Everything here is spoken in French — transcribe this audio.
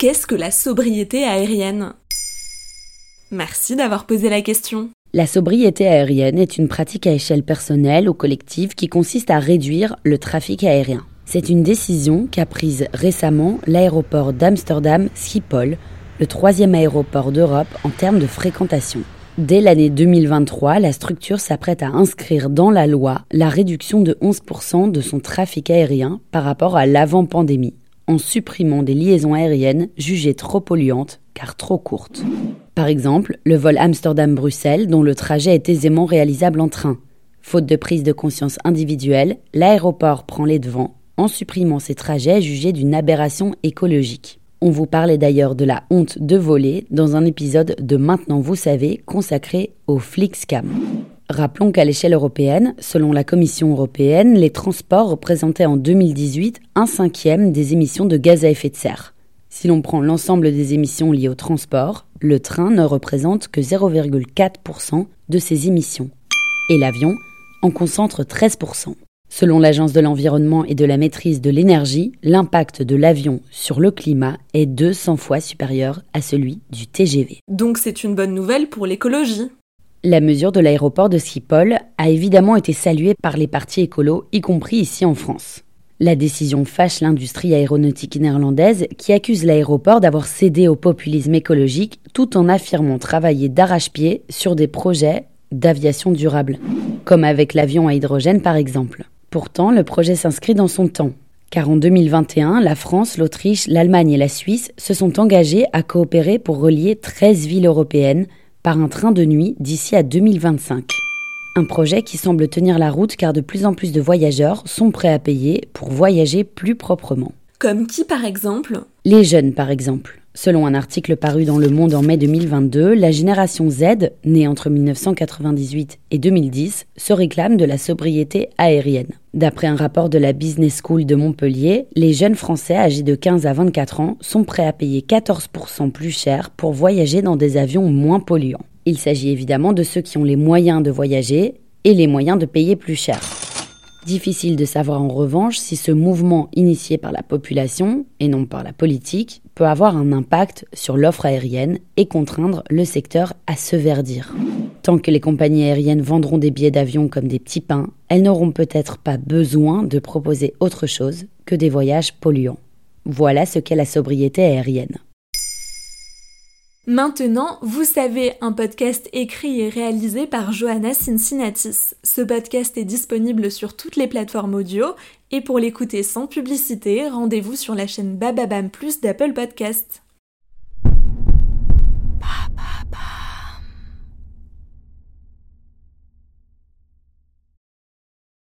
Qu'est-ce que la sobriété aérienne? Merci d'avoir posé la question. La sobriété aérienne est une pratique à échelle personnelle ou collective qui consiste à réduire le trafic aérien. C'est une décision qu'a prise récemment l'aéroport d'Amsterdam Schiphol, le troisième aéroport d'Europe en termes de fréquentation. Dès l'année 2023, la structure s'apprête à inscrire dans la loi la réduction de 11% de son trafic aérien par rapport à l'avant-pandémie, en supprimant des liaisons aériennes jugées trop polluantes car trop courtes. Par exemple, le vol Amsterdam-Bruxelles dont le trajet est aisément réalisable en train. Faute de prise de conscience individuelle, l'aéroport prend les devants en supprimant ces trajets jugés d'une aberration écologique. On vous parlait d'ailleurs de la honte de voler dans un épisode de Maintenant vous savez consacré au Flixcam. Rappelons qu'à l'échelle européenne, selon la Commission européenne, les transports représentaient en 2018 un cinquième des émissions de gaz à effet de serre. Si l'on prend l'ensemble des émissions liées au transport, le train ne représente que 0,4% de ces émissions. Et l'avion en concentre 13%. Selon l'Agence de l'environnement et de la maîtrise de l'énergie, l'impact de l'avion sur le climat est 200 fois supérieur à celui du TGV. Donc c'est une bonne nouvelle pour l'écologie. La mesure de l'aéroport de Schiphol a évidemment été saluée par les partis écolos, y compris ici en France. La décision fâche l'industrie aéronautique néerlandaise qui accuse l'aéroport d'avoir cédé au populisme écologique tout en affirmant travailler d'arrache-pied sur des projets d'aviation durable, comme avec l'avion à hydrogène par exemple. Pourtant, le projet s'inscrit dans son temps, car en 2021, la France, l'Autriche, l'Allemagne et la Suisse se sont engagés à coopérer pour relier 13 villes européennes par un train de nuit d'ici à 2025. Un projet qui semble tenir la route car de plus en plus de voyageurs sont prêts à payer pour voyager plus proprement. Comme qui par exemple? Les jeunes par exemple. Selon un article paru dans Le Monde en mai 2022, la génération Z, née entre 1998 et 2010, se réclame de la sobriété aérienne. D'après un rapport de la Business School de Montpellier, les jeunes Français âgés de 15 à 24 ans sont prêts à payer 14% plus cher pour voyager dans des avions moins polluants. Il s'agit évidemment de ceux qui ont les moyens de voyager et les moyens de payer plus cher. Difficile de savoir en revanche si ce mouvement initié par la population et non par la politique peut avoir un impact sur l'offre aérienne et contraindre le secteur à se verdir. Tant que les compagnies aériennes vendront des billets d'avion comme des petits pains, elles n'auront peut-être pas besoin de proposer autre chose que des voyages polluants. Voilà ce qu'est la sobriété aérienne. Maintenant, vous savez, un podcast écrit et réalisé par Johanna Cincinnatis. Ce podcast est disponible sur toutes les plateformes audio et pour l'écouter sans publicité, rendez-vous sur la chaîne Bababam Plus d'Apple Podcast.